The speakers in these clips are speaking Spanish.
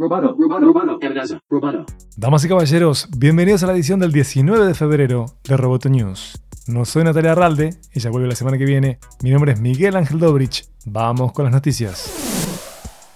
Roboto, amenaza, roboto. Damas y caballeros, bienvenidos a la edición del 19 de febrero de Roboto News. No soy Natalia Arralde, ella vuelve la semana que viene. Mi nombre es Miguel Ángel Dobrich. Vamos con las noticias.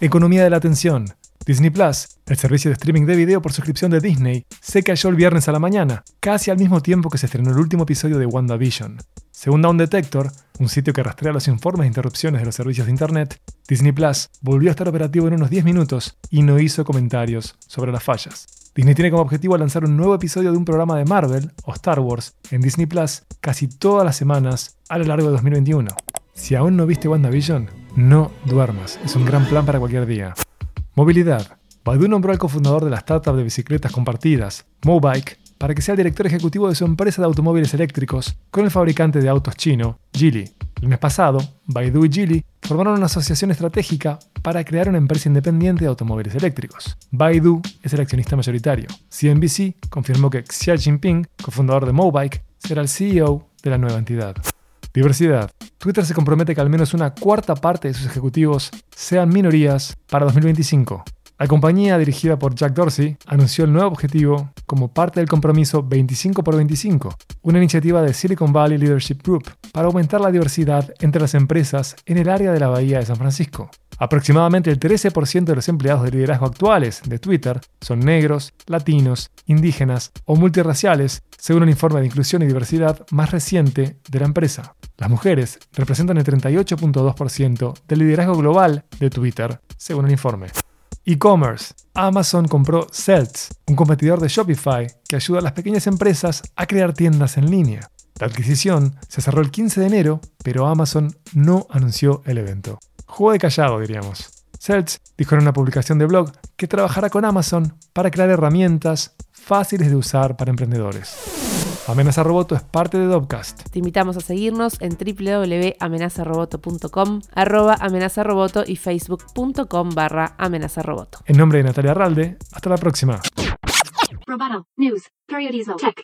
Economía de la atención. Disney Plus, el servicio de streaming de video por suscripción de Disney, se cayó el viernes a la mañana, casi al mismo tiempo que se estrenó el último episodio de WandaVision. Según Down Detector, un sitio que rastrea los informes de interrupciones de los servicios de Internet, Disney Plus volvió a estar operativo en unos 10 minutos y no hizo comentarios sobre las fallas. Disney tiene como objetivo lanzar un nuevo episodio de un programa de Marvel o Star Wars en Disney Plus casi todas las semanas a lo largo de 2021. Si aún no viste WandaVision, no duermas, es un gran plan para cualquier día. Movilidad. Baidu nombró al cofundador de la startup de bicicletas compartidas, Mobike, para que sea el director ejecutivo de su empresa de automóviles eléctricos con el fabricante de autos chino, Geely. El mes pasado, Baidu y Geely formaron una asociación estratégica para crear una empresa independiente de automóviles eléctricos. Baidu es el accionista mayoritario. CNBC confirmó que Xi Jinping, cofundador de Mobike, será el CEO de la nueva entidad. Diversidad. Twitter se compromete que al menos una cuarta parte de sus ejecutivos sean minorías para 2025. La compañía dirigida por Jack Dorsey anunció el nuevo objetivo como parte del compromiso 25 por 25, una iniciativa de Silicon Valley Leadership Group para aumentar la diversidad entre las empresas en el área de la Bahía de San Francisco. Aproximadamente el 13% de los empleados de liderazgo actuales de Twitter son negros, latinos, indígenas o multirraciales, según un informe de inclusión y diversidad más reciente de la empresa. Las mujeres representan el 38.2% del liderazgo global de Twitter, según el informe. E-commerce. Amazon compró Celts, un competidor de Shopify que ayuda a las pequeñas empresas a crear tiendas en línea. La adquisición se cerró el 15 de enero, pero Amazon no anunció el evento. Juego de callado, diríamos. Celts dijo en una publicación de blog que trabajará con Amazon para crear herramientas fáciles de usar para emprendedores. Amenaza Roboto es parte de Dopcast. Te invitamos a seguirnos en www.amenazaroboto.com, arroba amenazaroboto y facebook.com barra amenazaroboto. En nombre de Natalia Arralde, hasta la próxima. Roboto. News. Periodismo. Tech.